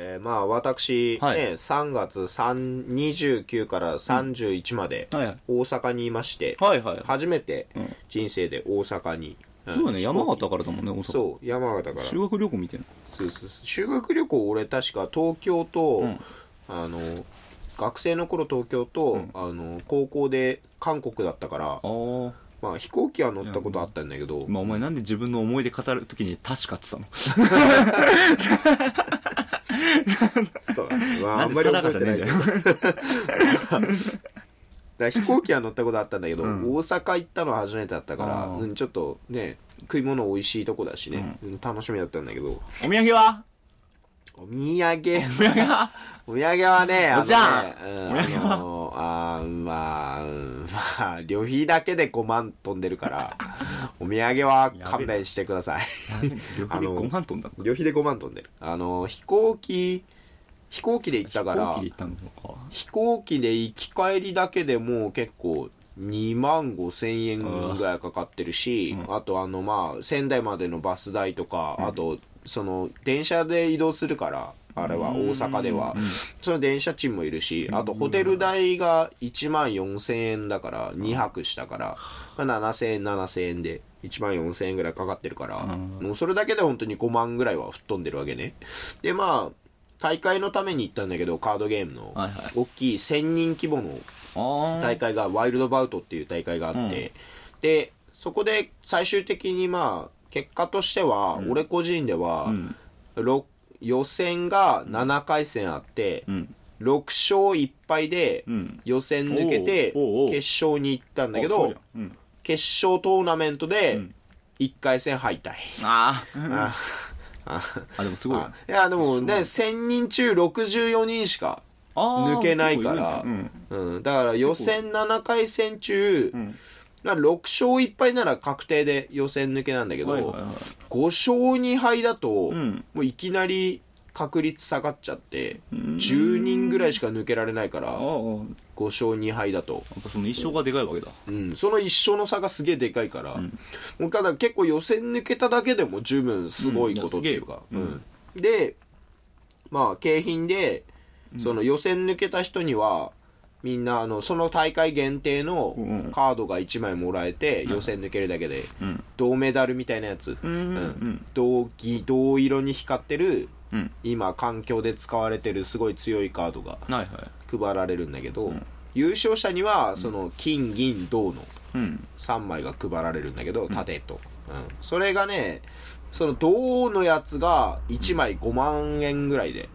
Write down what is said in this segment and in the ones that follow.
えーまあ私、はい。ね、3月3 29から31まで大阪にいまして、はいはい。初めてうん。人生で大阪に、んそうだね。山形からだもんね大阪。そう山形から。修学旅行みたいなそうそう。そう修学旅行俺確か東京と、うん。あの学生の頃東京と、うん。あの高校で韓国だったからああまあ飛行機は乗ったことあったんだけど、まあお前なんで自分の思い出語るときに確かって言って そうだね、まあ、んであんまり覚えてないんだど。よ だ飛行機は乗ったことあったんだけど、うん。大阪行ったのは初めてだったから、うん、ちょっとね食い物美味しいとこだしね、うん楽しみだったんだけど。お土産は？お土産。お土産？はね、あのねうんお土産は？あのあーまあ、うんまあ、旅費だけで5万飛んでるから、お土産は勘弁してください。旅費で5万トンだ旅費で5万飛んでる。あの、飛行機、飛行機で行ったから、飛行機で行き帰りだけでもう結構2万5千円ぐらいかかってるし、うん。あとあのまあ仙台までのバス代とか、あとその電車で移動するから、あれは大阪では、その電車賃もいるし、あとホテル代が1万4千円だから2泊したから、まあ、7千円7千円で1万4千円ぐらいかかってるから、うん。もうそれだけで本当に5万ぐらいは吹っ飛んでるわけね。でまあ大会のために行ったんだけどカードゲームの、大きい1000人規模の大会がワイルドバウトっていう大会があって、でそこで最終的にまあ結果としては、俺個人では、予選が7回戦あって、うん。6勝1敗でうん。予選抜けておうおうおう決勝に行ったんだけあそうどやうん。決勝トーナメントでうん。1回戦敗退、あー。あ ああでもすごい。あいやでもね1000人中64人しか抜けないから。結構いるね。うん、だから予選7回戦中、うんまあ6勝1敗なら確定で予選抜けなんだけど、はいはいはい。5勝2敗だと、うん。もういきなり確率下がっちゃって、ん。10人ぐらいしか抜けられないから、ああ5勝2敗だと、やっぱその一生がでかいわけだ。うん、その一勝の差がすげえでかいから、ん。もうただ結構予選抜けただけでも十分すごいことっていうか、うん。でまあ景品でその予選抜けた人にはみんなあのその大会限定のうん。カードが1枚もらえて予選抜けるだけでうん。銅メダルみたいなやつ、うんうん銅銀銅色に光ってるうん。今環境で使われてるすごい強いカードが配られるんだけど、ん。優勝者にはその金銀銅のうん。3枚が配られるんだけど盾と、うん。それがねその銅のやつが1枚5万円ぐらいで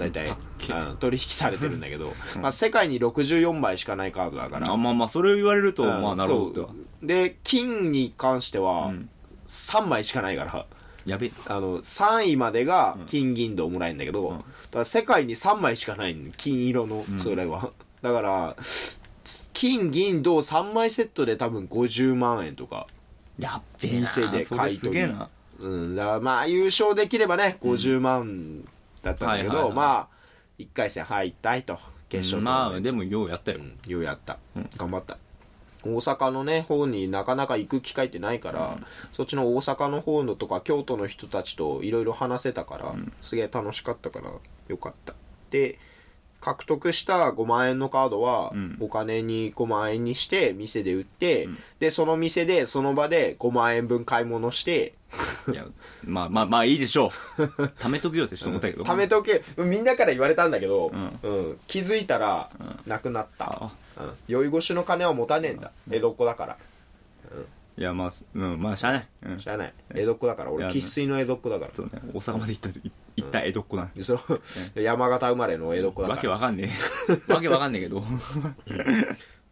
大体、け。うん取引されてるんだけど、まあ、世界に64枚しかないカードだから。あまあまあそれを言われるとうんまあなるほど。で金に関してはうん。3枚しかないから、やべえ。あの3位までが金銀銅もらえるんだけど、うん。だから世界に3枚しかないの。金色のそれは、だから金銀銅3枚セットで多分50万円とか。やっべえな。店で買い取り。うん。だまあ優勝できればね50万だったんだけど、はいはいはい。まあ1回戦敗退と決勝まあでもようやったよ。うんようやった、頑張った。大阪のね方になかなか行く機会ってないから、そっちの大阪の方のとか京都の人たちといろいろ話せたから、すげえ楽しかったからよかった。で獲得した5万円のカードはん。お金に5万円にして店で売って、でその店でその場で5万円分買い物していやまあまあまあいいでしょう。貯めとくよってちょっと思ったけど。貯めとけ。みんなから言われたんだけど、ん。うん。気づいたらなくなった。あ、うん、酔い越しの金は持たねえんだ。江戸っ子だから。いやまあうん。まあしゃあない。うん。知らない。江戸っ子だから。俺生粋の江戸っ子だから。そうね。大阪まで行った行った江戸っ子なでその山形生まれの江戸っ子だわから。けわかんねえ。わけわかんねえけど。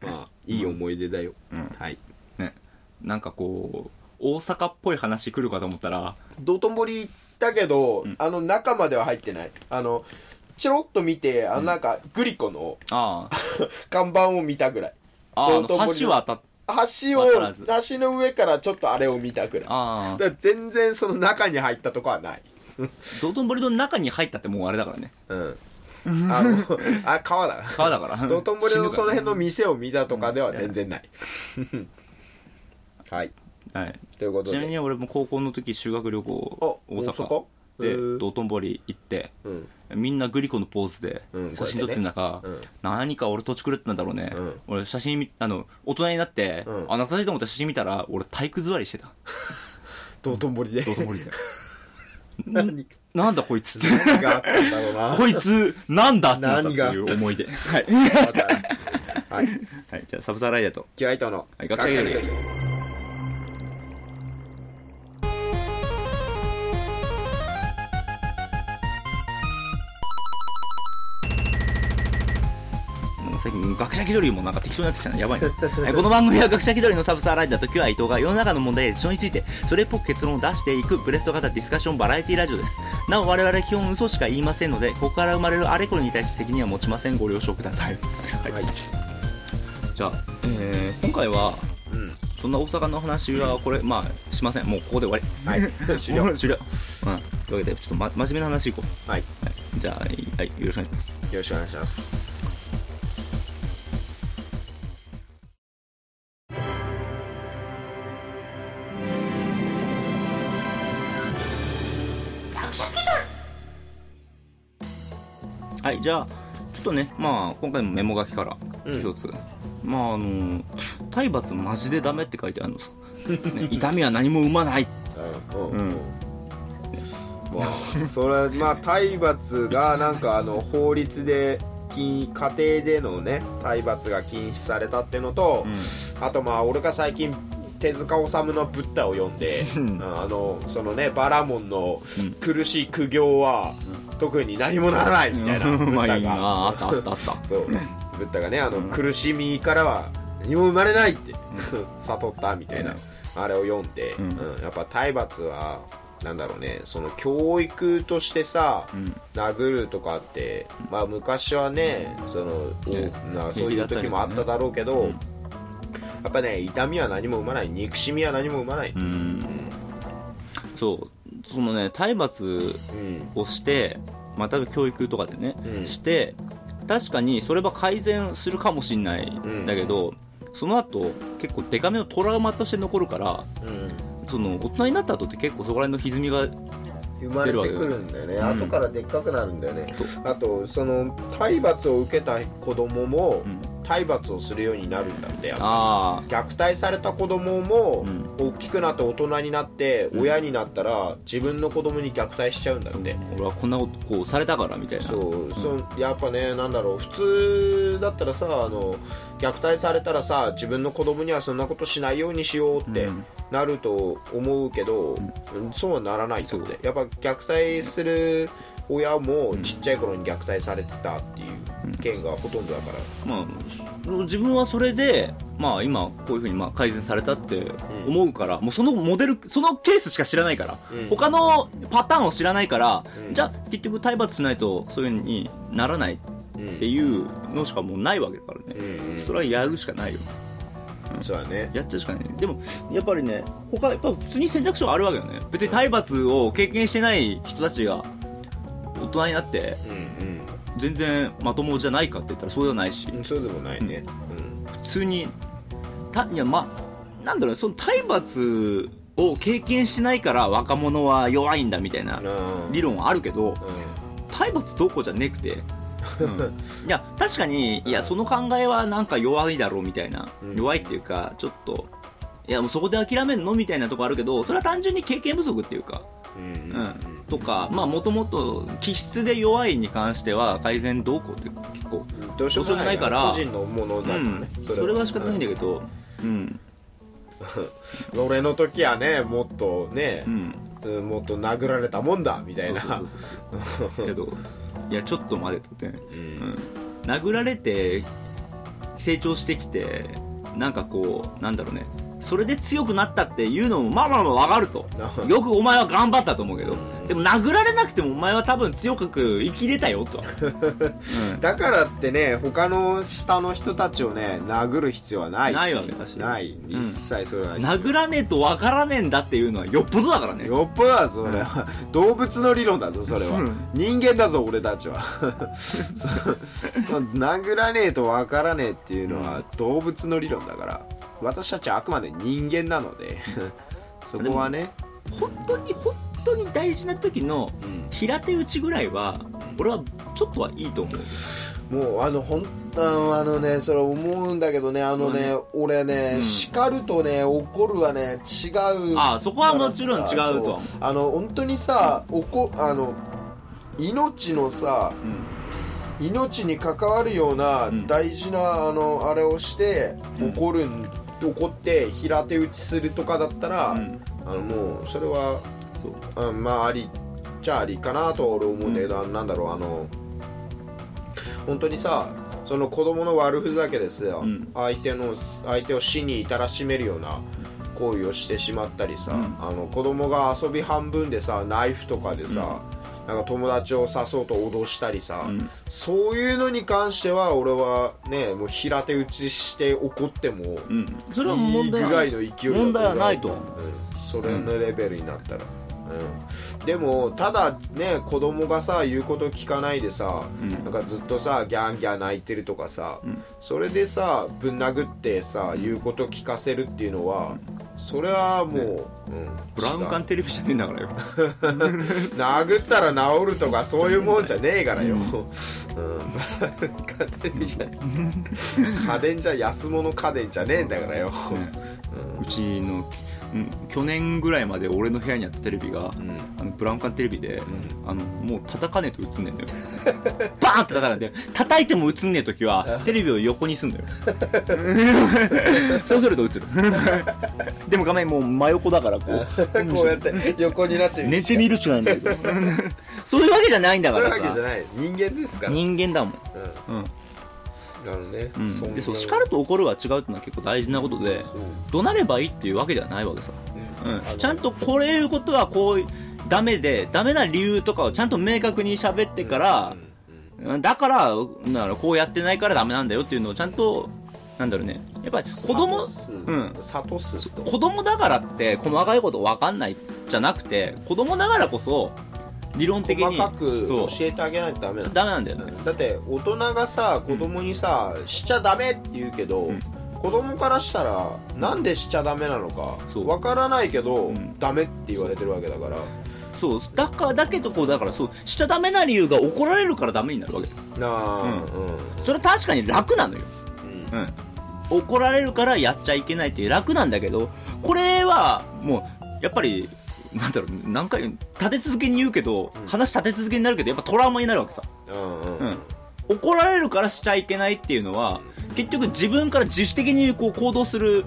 まあいい思い出だよ、うん。はい。ね。なんかこう大阪っぽい話来るかと思ったら道頓堀行ったけど、あの中までは入ってない。あのちょろっと見てあのなんかグリコのああ。看板を見たぐらい。ああ道頓堀橋は当たっ橋を渡らず。橋の上からちょっとあれを見たぐらい。ら全然その中に入ったとこはない。道頓堀の中に入ったってもうあれだからね。うん。あのあ川だ。川だから。道頓堀のその辺の死店を見たとかでは全然ない、はいはい。ということで。ちなみに俺も高校の時修学旅行あ大阪。大阪？でうん道頓堀行ってうん。みんなグリコのポーズでうん写真撮ってる中、こうやってね何か俺土地狂ってんだろうね、うん。俺写真見あの大人になって、うん。あ懐かしいと思った写真見たら俺体育座りしてた。道頓堀で。道頓堀で。何なんだこいつって。何があったんだろうな。こいつなんだってなったって何が？い。う思い出はい、はい。はい、じゃあサブサーライダーと。気合との。はい学者気取り最近学者気取りもなんか適当になってきたねやばいなはいこの番組は学者気取りのサブサーライダーと今日は伊藤が世の中の問題や事象についてそれっぽく結論を出していくブレスト型ディスカッションバラエティラジオです。なお我々基本嘘しか言いませんのでここから生まれるあれこれに対して責任は持ちませんご了承ください。はい。じゃあ、えー今回はうんそんな大阪の話はこれまあしません。もうここで終わり。はい。終了。終了。うん。というわけでちょっと、ま、真面目な話いこう。はい。はい、じゃあ、はい、よろしくお願いします。よろしくお願いしますはい、じゃあ、ちょっとね、まあ、今回もメモ書きからうん一つ。まあ、あの、体罰マジでダメって書いてあるのさ。ね 痛みは何も生まない。うんうんまあそれまあ体罰がなんかあの法律で禁家庭でのね体罰が禁止されたっていうのと、あとまあ俺が最近手塚治虫の「ブッダ」を読んでうん。あのそのねバラモンのうん苦しい苦行は特に何もならないみたいなブッダが。な。あったあったあった。そう。ブッダがねあの苦しみからは何も生まれないって 悟ったみたいな、あれを読んで、うん。うん。やっぱ体罰はなんだろうねその教育としてさ、うん。殴るとかって、まあ、昔はねその、そういう時もあっただろうけど、うんやっぱね痛みは何も生まない。憎しみは何も生まない、う。ん。そう、そのね、体罰うん。をして、まあ、例えば教育とかでね、うん。して、確かにそれは改善するかもしんないんだけど、その後結構デカめのトラウマとして残るからうん。その大人になった後って結構そこら辺の歪みが生まれてくるんだよね、うん後からでっかくなるんだよね。とあとその体罰を受けた子供もうん体罰をするようになるんだってあ虐待された子供もう大きくなって大人になってうん。親になったら自分の子供に虐待しちゃうんだって。あ俺はこんなことこうされたからみたいな。そう、そうやっぱねなんだろう普通だったらさあの虐待されたらさ自分の子供にはそんなことしないようにしようってうん。なると思うけど、うん。そうはならないってそう。やっぱ虐待する親もちっちゃい頃に虐待されてたっていう件がほとんどだから、まあ自分はそれでまあ今こういうふうにまあ改善されたって思うから、もうそのモデルそのケースしか知らないから、うん。他のパターンを知らないから、うん。じゃあ結局体罰しないとそういうふうにならないっうんていうのしかもうないわけだからね、うんうん。それはやるしかないよ。そうだね。やっちゃうしかない。でもやっぱりね他やっぱ普通に選択肢はあるわけよね。別に体罰を経験してない人たちが大人になってうん全然まともじゃないかって言ったらそうではないし。うんそうでもないね。普通にたいやまあなんだろうその体罰を経験しないから若者は弱いんだみたいなうんうん理論はあるけどう体罰どうこうじゃねくて、うん。いや確かにいやその考えはなんか弱いだろうみたいな、うん。弱いっていうかちょっといやもうそこで諦めんの？みたいなとこあるけどそれは単純に経験不足っていうか。んうんとかまあもともと気質で弱いに関しては改善どうこうって結構どうしようもないから個人のものだからうん。ね、それは仕方ないんだけどうん。うん俺の時はねもっとねう、ん。うんもっと殴られたもんだみたいな。けどいやちょっと待てとって、ううん。ん、殴られて成長してきてなんかこうなんだろうねそれで強くなったっていうのもまあまあまあわかると。よくお前は頑張ったと思うけどでも殴られなくてもお前は多分強く生きれたよと、う んだからってね他の下の人たちをね殴る必要はないし。ないわけだし。ない。うん。一切それは、殴らねえとわからねえんだっていうのはよっぽどだからね。よっぽどだぞそれは、動物の理論だぞそれは、うん。人間だぞ俺たちは。殴らねえとわからねえっていうのは動物の理論だから。私たちはあくまで人間なので。そこはね。本当に本当に大事な時のうん。平手打ちぐらいは俺はちょっとはいいと思う。もうあの本当あのねそれ思うんだけどねあのね、俺ね、うん。叱るとね怒るはね違うああそこはもちろん違うとあの本当にさ怒あの命のさ命に関わるようなうん。大事な、あのあれをしてうん。怒るん、怒って平手打ちするとかだったら、うん。あのもうそれはそう。うんまあありじゃありかなと俺思うんだけど、なんだろう。あの本当にさその子供の悪ふざけですよ、うん。相手の相手を死に至らしめるような行為をしてしまったりさ、うん。あの子供が遊び半分でさナイフとかでさ、なんか友達を刺そうと脅したりさ、うん。そういうのに関しては俺はねもう平手打ちして怒ってもうん。それはい問い。題はぐらいの勢いだと問題はないと思う。うん、それのレベルになったら、うん、でもただね子供がさ言うこと聞かないでさ、うん。なんかずっとさギャンギャン泣いてるとかさ、うん。それでさぶん殴ってさ言うこと聞かせるっていうのはそれはもう、うん、ブラウン管テレビじゃねえんだからよ。殴ったら治るとかそういうもんじゃねえからよ、うん、ブラウン管テレビじゃ家電じゃ安物家電じゃねえんだからよ、うちの、うん、去年ぐらいまで俺の部屋にあったテレビが、うん。あのブラウン管テレビで、あのもう叩かねえと映んねえんだよ。バーンって叩かんで叩いても映んねえ時はテレビを横にすんだよ。そうすると映る。でも画面もう真横だからこう。こうやって横になってみ寝てみるしかないんだけど。そういうわけじゃないんだそういうからさわけじゃない。人間ですから、うん、人間だもん、あのね、うん。でそう叱ると怒るは違うってのは結構大事なことで怒鳴ればいいっていうわけではないわけさね。うん。あのちゃんとこれいうことはこうダメでダメな理由とかをちゃんと明確に喋ってからうん、うんうん。だからだからこうやってないからダメなんだよっていうのをちゃんとなんだろうね。やっぱり子供うん。諭すと子供だからって細かいこと分かんないじゃなくて子供だからこそ理論的に。細かく教えてあげないとダメなんだダメなんだよね。だって大人がさ子供にさ、しちゃダメって言うけど、ん。子供からしたらなんでしちゃダメなのかわからないけど、ん。ダメって言われてるわけだから。そう。だからだけどこうだからそうしちゃダメな理由が怒られるからダメになるわけ。なあうん。うん。それは確かに楽なのよ。うん。うん、怒られるからやっちゃいけないっていう楽なんだけどこれはもうやっぱりなんだろう何回立て続けに言うけど、うん。話立て続けになるけどやっぱトラウマになるわけさ。うんうんうん。怒られるからしちゃいけないっていうのは結局自分から自主的にこう行動する、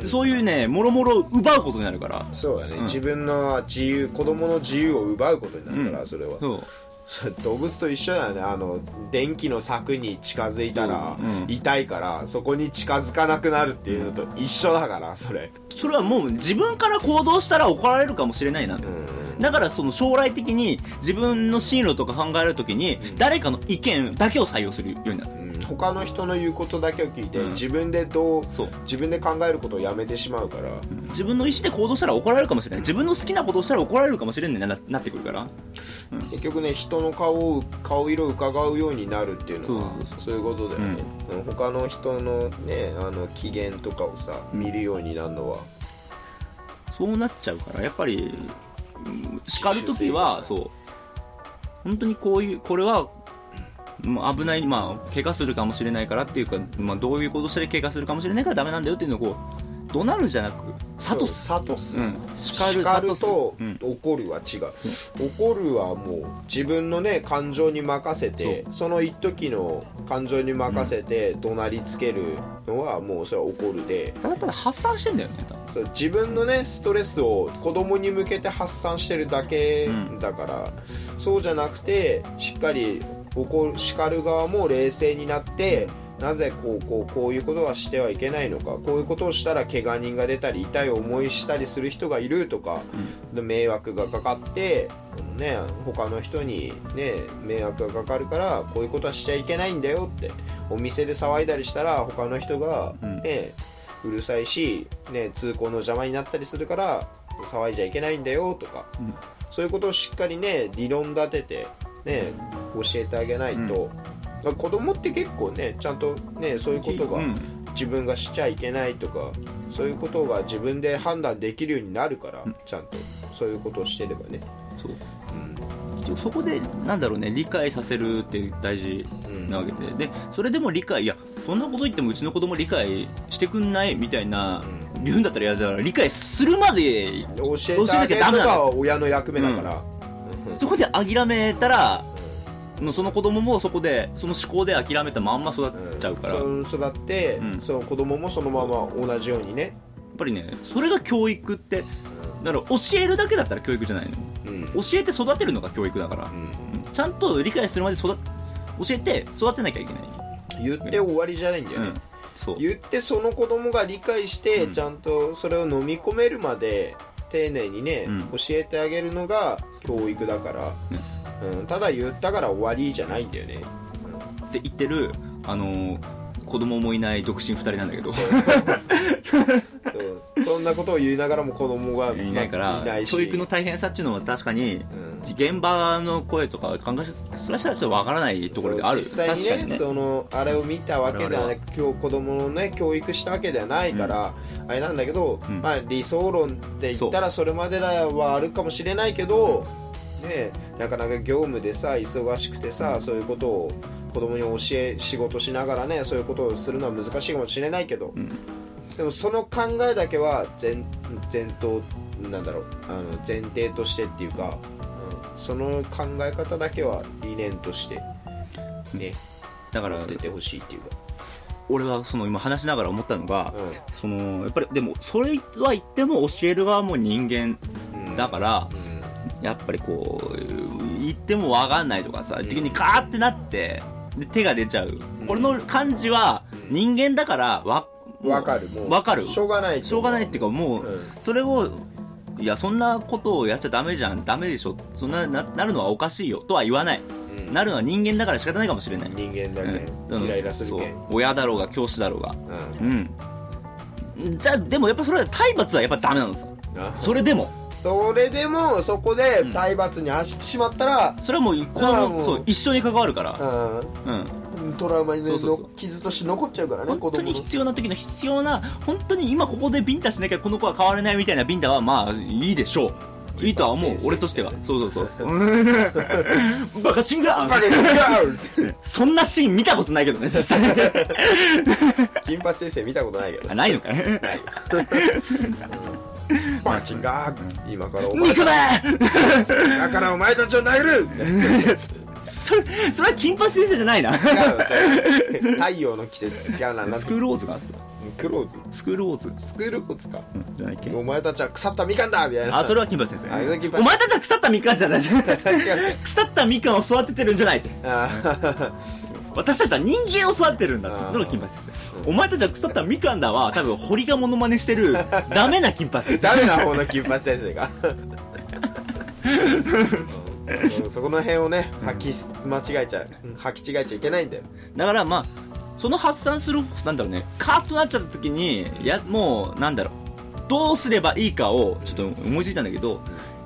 うん。そういうねもろもろ奪うことになるから。そうだね、うん。自分の自由子供の自由を奪うことになるから、うん。それは。動物と一緒だよね。あの電気の柵に近づいたらうん。痛いからそこに近づかなくなるっていうのと一緒だからそれそれはもう自分から行動したら怒られるかもしれないな、うん。だからその将来的に自分の進路とか考えるときに誰かの意見だけを採用するようになる。うん。他の人の言うことだけを聞いて、うん。自分でどうそう。自分で考えることをやめてしまうから、自分の意思で行動したら怒られるかもしれない。自分の好きなことをしたら怒られるかもしれないななってくるから。結局ね人の顔を顔色を伺うようになるっていうのはそういうことだよね、うん。他の人のねあの機嫌とかをさ見るようになるのは、そうなっちゃうからやっぱりうん叱るときはそう。本当にこういうこれは危ないまあ怪我するかもしれないからっていうか、まあ、どういうことしたら怪我するかもしれないからダメなんだよっていうのをこう怒鳴るんじゃなく諭すサトス、うん。叱るとうん。怒るは違う、怒るはもう自分のね感情に任せてその一時の感情に任せて怒鳴りつけるのはもうそれは怒るで。ただただ発散してんだよねそう自分のねストレスを子供に向けて発散してるだけうん。だから、そうじゃなくてしっかり怒る叱る側も冷静になってなぜこうこうこういうことはしてはいけないのかこういうことをしたら怪我人が出たり痛い思いしたりする人がいるとか、で迷惑がかかってね他の人にね迷惑がかかるからこういうことはしちゃいけないんだよってお店で騒いだりしたら他の人がうん。ね、うるさいし、ね、通行の邪魔になったりするから騒いじゃいけないんだよとか、うん。そういうことをしっかりね理論立てて、ね、教えてあげないと、だから子供って結構ねちゃんとねそういうことがうん。自分がしちゃいけないとかそういうことが自分で判断できるようになるから、うん。ちゃんとそういうことをしてればね。そう。うん。そこでなんだろうね理解させるって大事なわけで、でそれでも理解いやそんなこと言ってもうちの子供理解してくんないみたいな、言うんだったら嫌だから理解するまで教えてあげるのが親の役目だから、うんそこで諦めたらもうその子供もそこでその思考で諦めたまんま育っちゃうから、う育って、うん。その子供もそのまま同じようにね、ぱりねそれが教育ってだから教えるだけだったら教育じゃないの。うん。教えて育てるのが教育だから、うん。ちゃんと理解するまで育教えて育てなきゃいけない。言って終わりじゃないんだよね、言ってその子供が理解して、うん。ちゃんとそれを飲み込めるまで丁寧にね、うん。教えてあげるのが教育だから、うん。ただ言ったから終わりじゃないんだよね。って言ってるあのー子供もいない独身2人なんだけど。そんなことを言いながらも子供がいないから教育の大変さっていうのは確かにうん。現場の声とか考えそれはしたらちょっとわからないところである。実際にねね。そのあれを見たわけではなく今日子供のね教育したわけではないから、あれなんだけど、うん。まあ、理想論って言ったらそれまではあるかもしれないけど、ね、なかなか業務でさ忙しくてさそういうことを子供に教え仕事しながらねそういうことをするのは難しいかもしれないけど、ん。でもその考えだけは前前頭なんだろうあの前提としてっていうか、うん、その考え方だけは理念としてねだから出てほしいっていうか、俺はその今話しながら思ったのが、うそのやっぱりでもそれは言っても教える側も人間ん、だからやっぱりこう言っても分かんないとかさ、ん。的にカーってなってで手が出ちゃう、これの感じは人間だからわわかる。わかる。しょうがないしょうがないっていうかもう、うん。それをいやそんなことをやっちゃダメじゃん。ダメでしょ。そんなななるのはおかしいよ。とは言わない、うん。なるのは人間だから仕方ないかもしれない、人間だね、うん。イライラするけん、そう。親だろうが教師だろうが。うん。うん。じゃあでもやっぱそれは体罰はやっぱダメなのさ。あそれでもそれでもそこで体罰に走ってしまったら、それはもうこうそう一緒に関わるから。うん。うん。トラウマに、ね、そうそうそう。の傷として残っちゃうからね本当に必要な時の必要な本当に今ここでビンタしなきゃこの子は変われないみたいなビンタはまあいいでしょう。いいとは思う俺としては。そうそうそう。バカチンガバカに違うそんなシーン見たことないけどね実際。金八先生見たことないけど。あないのかい。ない バチンガー今からお前肉だだからお前たちを殴るそれそれは金八先生じゃないな違うそれ太陽の季節違うなスクールウォーズがクローズスクールウォーズスクロールコツかじゃないっけお前たちは腐ったみかんだみたいなあそれは金八先生あ金八お前たちは腐ったみかんじゃない腐ったみかんを育ててるんじゃないってあ私たちは人間を育ててるんだっての金八先生お前たちは腐ったみかんだは多分堀がモノマネしてる ダメな金八先生ダメな方の金八先生が。そこの辺をね吐き間違えちゃう。うん。吐き違えちゃいけないんだよ。だからまあその発散するなんだろうねカーッとなっちゃった時にやもうなんだろうどうすればいいかをちょっと思いついたんだけど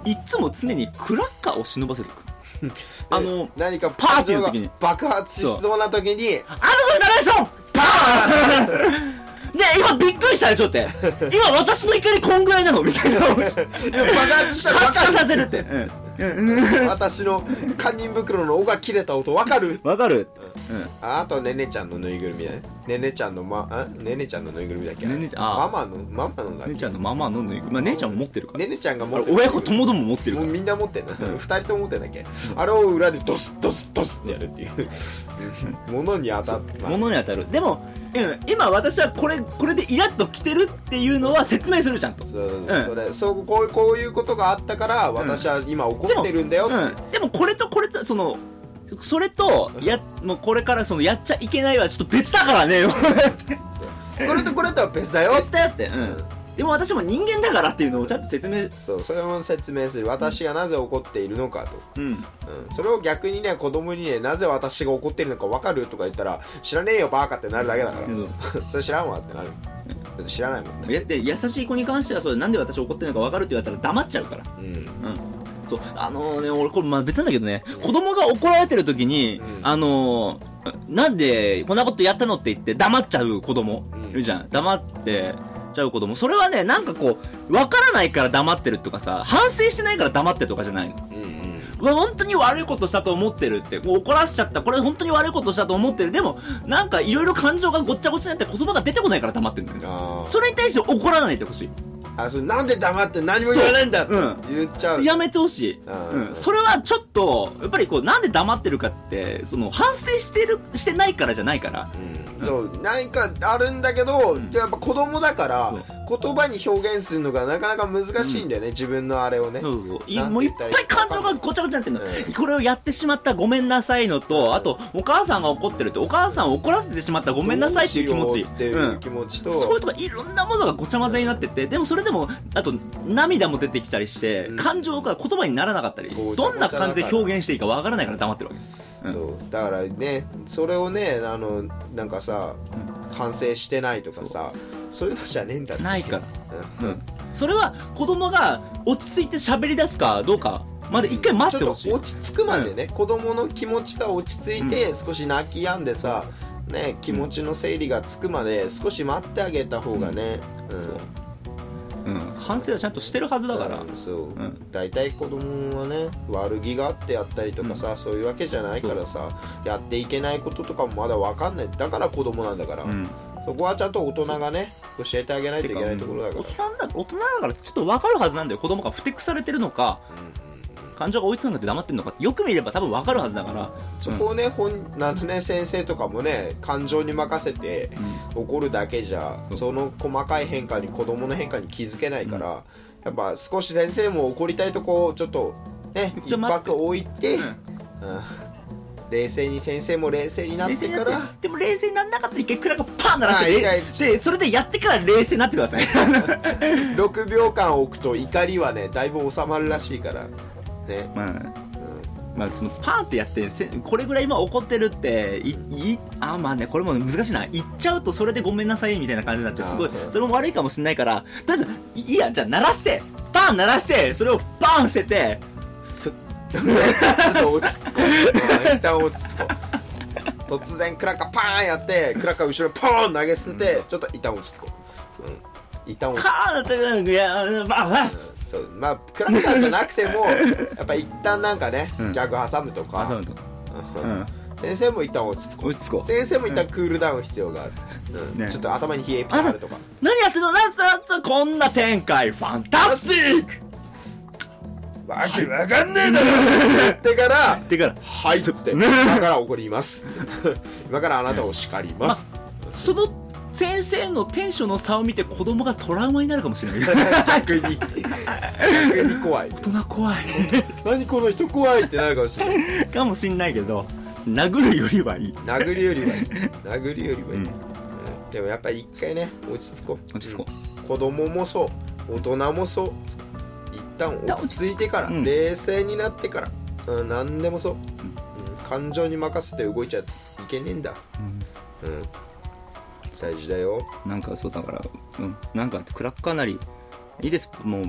いっつも常にクラッカーを忍ばせていく あので何かパーティーの時に。爆発しそうな時にあのそれナレーションパーン で今びっくりしたでしょって。今私の怒りこんぐらいなのみたいな。爆発したら可視化分かさせるって。る私の堪忍袋の尾が切れた音分かる？わかるああとねねちゃんのぬいぐるみだね。ねねちゃんのまあねねちゃんのぬいぐるみだっけ？ねねちゃんあ。ママのママのだっけ？姉ちゃんのママのぬいぐるみ。まあ姉ちゃんも持ってるから。ねねちゃんがあ持ってる。れ親子ともども持ってるから。もうみんな持ってんだ、二人とも持ってんだっけ、あれを裏でドスドスドスってやるっていう。物に当たって、まあ物に当たる。でもうん。今私はこれこれでイラッと来てるっていうのは説明するちゃんと。そううん。それそうこうこういうことがあったから私は今怒ってるんだよでもこれとこれとそのそれとやもうこれからそのやっちゃいけないはちょっと別だからね。これとこれとは別だよ。別だよって、うん、でも私も人間だからっていうのをちゃんと説明そうそれも説明する。私がなぜ怒っているのかと、うん。うん、それを逆にね子供にねなぜ私が怒っているのか分かるとか言ったら知らねえよバーカってなるだけだから、うん。それ知らんわってなる。だって知らないもんね。やで優しい子に関してはそれなんで私怒ってるのか分かるって言われたら黙っちゃうから。うん。うんそうあのね俺これまあ別なんだけどね子供が怒られてる時に、うんあのーなんでこんなことやったのって言って黙っちゃう子供うんいるじゃん黙ってちゃう子供。それはね、なんかこう、わからないから黙ってるとかさ、反省してないから黙ってるとかじゃないの。うんうん本当に悪いことしたと思ってるって、こう怒らしちゃった、これ本当に悪いことしたと思ってる。でも、なんかいろいろ感情がごっちゃごちゃになって言葉が出てこないから黙ってるんだよ。それに対して怒らないでほしい。あそれなんで黙って何も言わないんだって言っちゃうやめてほしい。うん。それはちょっと、やっぱりこう、なんで黙ってるかって、その、反省してる、してないからじゃないから。うんそう何かあるんだけど、やっぱ子供だから言葉に表現するのがなかなか難しいんだよね、自分のあれをね。そうそう。もういっぱい感情がごちゃごちゃになってんの、うん。これをやってしまったごめんなさいのと、あと、お母さんが怒ってるって、お母さんを怒らせてしまったごめんなさいっていう気持ち。っていう気持ちと、そういうとこいろんなものがごちゃ混ぜになってて、でもそれでも、あと、涙も出てきたりして、うん。感情が言葉にならなかったり、どんな感じで表現していいかわからないから黙ってるわけ。そう。だからねそれをねあのなんかさ、反省してないとかさそういうのじゃねえんだって。ないから。うん。うん。それは、子供が落ち着いて喋り出すかどうか、まで一回待ってほしい。ちょっと落ち着くまでね、子供の気持ちが落ち着いて、少し泣き止んでさね気持ちの整理がつくまで少し待ってあげた方がね、うん。そううん。反省はちゃんとしてるはずだから。うんそう、ん。大体子供はね悪気があってやったりとかさ、そういうわけじゃないからさやっていけないこととかもまだ分かんない。だから子供なんだから、うん。そこはちゃんと大人がね教えてあげないといけないところだから。大人だ大人だからちょっと分かるはずなんだよ。子供がふてくされてるのか感情が追いつかなくて黙ってるのかってよく見れば多分分かるはずだから。そこをね本なんとね先生とかもね感情に任せて怒るだけじゃその細かい変化に子供の変化に気づけないから、やっぱ少し先生も怒りたいとこちょっとね一泊置いて、うん。うん。冷静に先生も冷静になってからでも冷静にならなかったら一回クラがパン鳴らしはいでそれでやってから冷静になってください。6秒間置くと怒りはねだいぶ収まるらしいから。ね、まあまあそのパンってやってせこれぐらい今怒ってるっていいあまあねこれも難しいな。言っちゃうとそれでごめんなさいみたいな感じになってすごいそれも悪いかもしれないからとりあえずいいやじゃあ鳴らしてパン鳴らしてそれをパン捨ててそちょっと落ち着こう。うん一旦落ち着こう。突然クラッカーパーンやってクラッカー後ろポーン投げ捨ててちょっと一旦落ち着こう、うん、一旦落ち着こカーンだっていやまあまあう、うん、そうまあクラッカーじゃなくても やっぱ一旦なんかね、うん。ギャグ挟むとか、あそううん。うん。先生も一旦落ち着こう。落ち着こう。先生も一旦クールダウン必要がある、うん。ね。ちょっと頭に冷えピタあるとか。何やってんの？なんつなんつこんな展開。ファンタスティック。わけわかんねえだろ。って言ってからってから。はいっつって今から怒ります。今からあなたを叱ります。その先生のテンションの差を見て子供がトラウマになるかもしれない。逆に。逆に怖い。大人怖い。何この人怖いってなるかもしれない。かもしんないけど殴るよりはいい。殴るよりはいい。殴るよりはいい、うん。うん。でもやっぱり一回ね落ち着こう。落ち着こう。ん。子供もそう。大人もそう。一旦落ち着いてから、うん。冷静になってから、うん、何でもそう、うん。感情に任せて動いちゃいけねえんだ。うん大事だよ。なんかそうだからうん。なんかクラッカーなりいいです。もう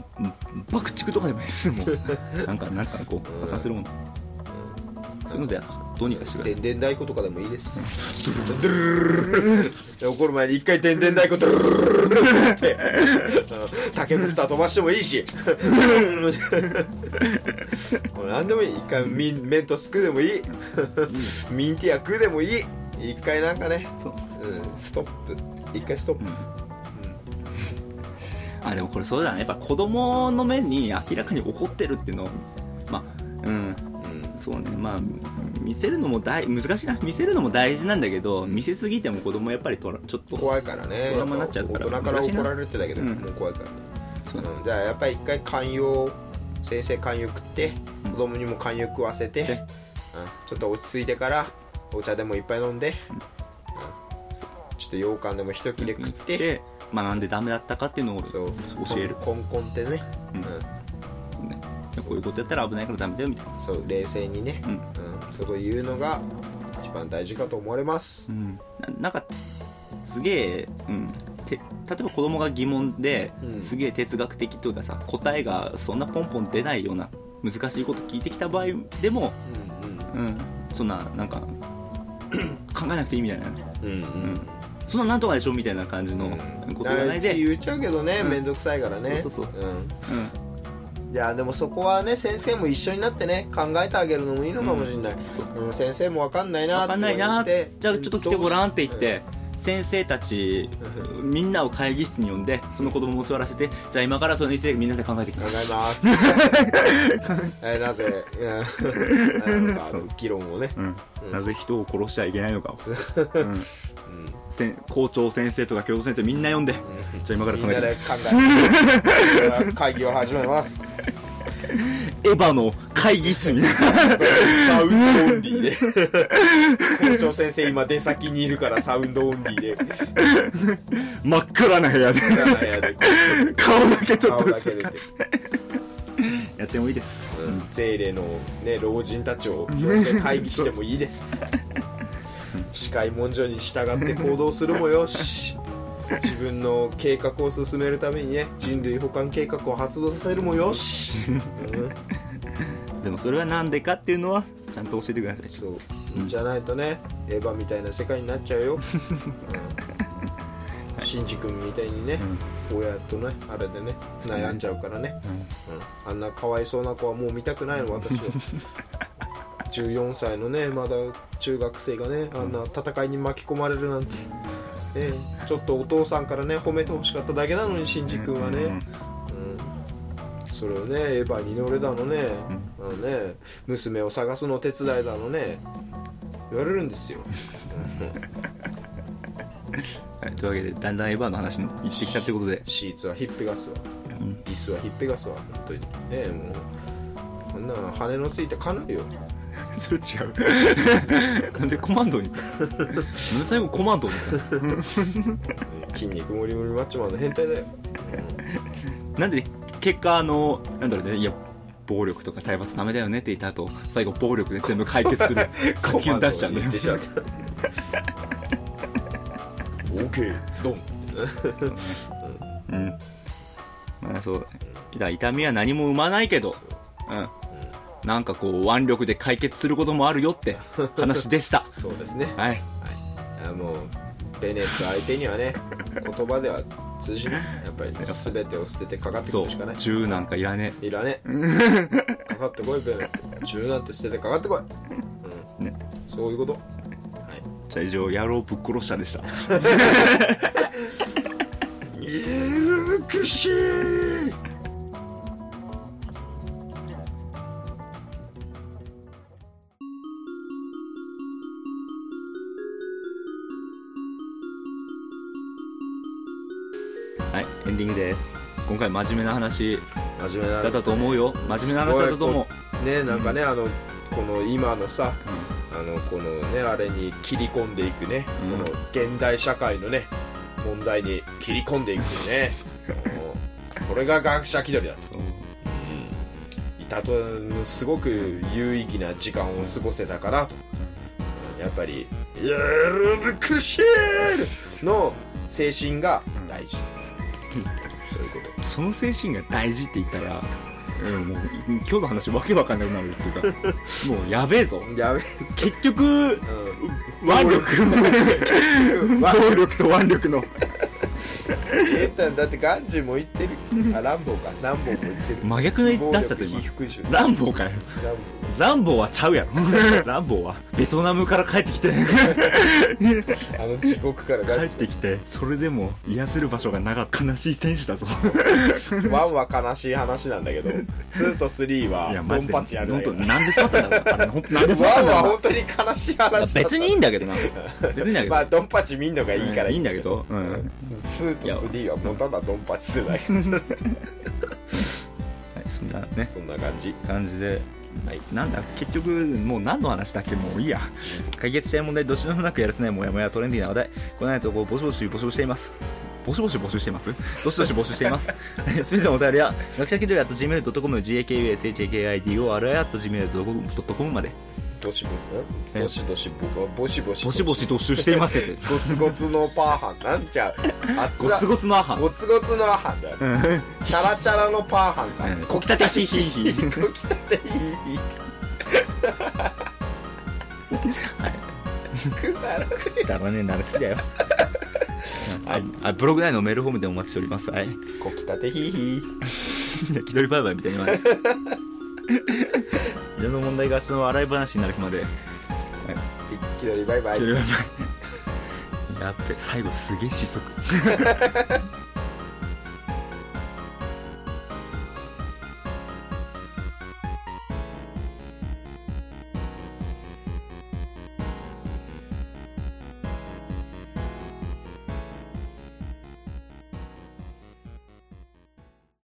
爆竹とかでもいいですもう なんかなんかこう破産するものそういうのでどうにかしてください。でん太鼓とかでもいいです。ドゥルルルルルで怒る前に一回でんでん太鼓ドゥルルルルルルってうん竹ぶった飛ばしてもいいし。もう何でもいい。一回ミンメントすくでもいい。ミンティア食うでもいい一回なんかね、そう。うん、ストップ。一回ストップ、あでもこれそうだね。やっぱ子供の目に明らかに怒ってるっていうのをまあうん。うん。そうね。まあ見せるのも大難しいな。見せるのも大事なんだけど見せすぎても子供やっぱりとらちょっと怖いからね。ドラマになっちゃうから大人から怒られるってだけでもう怖いからね、そう。うん、じゃあやっぱり一回寛容先生寛容食ってうん。子供にも寛容食わせて、で。うん、ちょっと落ち着いてからお茶でもいっぱい飲んで、うん。ちょっと羊羹でも一切れ食って、でまあなんでダメだったかっていうのを教える。コンコンってね、うん。こういうことやったら危ないからダメだよみたいな。そう冷静にね、うん。うん、そうのが一番大事かと思われます、うん、ななんかすげえ、うん、て例えば子供が疑問で、うん。すげえ哲学的というかさ答えがそんなポンポン出ないような難しいこと聞いてきた場合でも、うん。うん、そんななんか 考えなくていいみたいな、うんうん。そんななんとかでしょみたいな感じのこと言わないで、言っちゃうけどねうん。面倒くさいからね。そうそうそう。うん。うん。いやでもそこはね先生も一緒になってね考えてあげるのもいいのかもしれない、うん。先生も分かんないな分かんないな。って言ってじゃあちょっと来てごらんって言って、先生たちみんなを会議室に呼んでその子供も座らせてじゃあ今からその一斉みんなで考えていき考えます。ま すえなぜ 議論をね、うん。なぜ人を殺しちゃいけないのかを、うん。せん校長先生とか教頭先生みんな呼んで、じゃあ今からみんなで考えていき考ます。えて。会議を始めますエヴァの会議室に。サウンドオンリーで。校長先生今出先にいるからサウンドオンリーで。真っ暗な部屋で。部屋で。こ顔だけちょっと顔だけ出て。映る感じやってもいいです、ううんゼーレのね老人たちを会議してもいいです。司会文書に従って行動するもよし自分の計画を進めるためにね人類保管計画を発動させるもよし、う んでもそれはなんでかっていうのはちゃんと教えてください。そう。じゃないとねエヴァみたいな世界になっちゃうよ、うん、シンジ君みたいにね、親とねあれでね悩んじゃうからね、うん。あんなかわいそうな子はもう見たくないの私は。14歳のねまだ中学生がねあんな戦いに巻き込まれるなんて、ね、ちょっとお父さんからね褒めてほしかっただけなのにシンジ君はね、うんそれをねエヴァに乗れだのね,、あのね娘を探すの手伝いだのね。言われるんですよ。はい、というわけでだんだんエヴァの話に行ってきたってことで。シーツはひっぺがすわうん。椅子はひっぺがすわ本当に。ねもう。こんなの羽のついてかないよそれ違う。なんでコマンドになんで最後コマンドに 筋肉もりもりマッチョマンの変態だよ、なんで結果あのなんだろうねいや暴力とか体罰ダメだよねって言った後最後暴力で全部解決する。先を出しちゃうんだよ。ケーズドン。うん。まあそう。だね痛みは何も生まないけど。うんなんかこう腕力で解決することもあるよって話でした。そうですね。はい。あもうベネット相手にはね言葉では通じない。やっぱり全てを捨ててかかってくそるしかない。う。銃なんかいらねいらね かかってこいベネット銃なんて捨ててかかってこい、うん。ねそういうこと。えじゃあ以上野郎ぶっ殺したでした。ゆくしい回真面目な話真面目なだったと思うよ。真面目な話だったと思う。ねなんかねあのこの今のさあのこのねあれに切り込んでいくね、うん。この現代社会のね問題に切り込んでいくね。も うこれが学者気取りだと、いたとすごく有意義な時間を過ごせたかなと。やっぱり「やるぶくしーる!」の精神が大事、その精神が大事って言ったら、うん、もう今日の話わけわかんなくなるっていうかもうやべえぞ。やべ結局え、腕力うん、わ暴力と腕力の。えーだってガンジーも言ってる。あランボーか。ランボーも言ってる。真逆の言出したぞ暴力今非復讐ランボーかよ。ランランボーはちゃうやろ。ランボーはベトナムから帰ってきて。あの地獄から帰ってきて。それでも癒せる場所がなかった。悲しい選手だぞ。1は悲しい話なんだけど2と3はいドンパチやるんだなんでそうだったんだろう。あれ本当なんでそうだった1んだろう。は本当に悲しい話別にいいんだけどな。別にいいんだけど、まあドンパチ見んのがいいからいいんだけど、うん2と3はもうただドンパチするだけ。はい、そんなね。そんな感じ。感じで、はい、なんだ結局もう何の話だっけもういいや。解決したい問題どしもなくやらせないもやもやトレンディーな話題。このようなとこ募集募集募集しています。募集募集募集しています？どしどし募集しています？すべ てのお便りは学者気取り .gmail.com gakushaki.gmail.com までどしどしどしぼぼしぼしぼしぼし募集していますって ゴツゴツのパーハン。なんちゃう熱ゴツゴツのアハン。ゴツゴツのアハンだよ。うん。チャラチャラのパーハンかうん。こきたてヒーヒーヒー。こきたていい。くだらねえならすぎだよ。ああブログ内のメールフォームでお待ちしております。はい。こきたてひいひい気取りバイバイみたいに言わないいろんな問題が明日の笑い話になる日まで。気取りバイバイ。気取りバイバイ。やっべ最後すげえ失速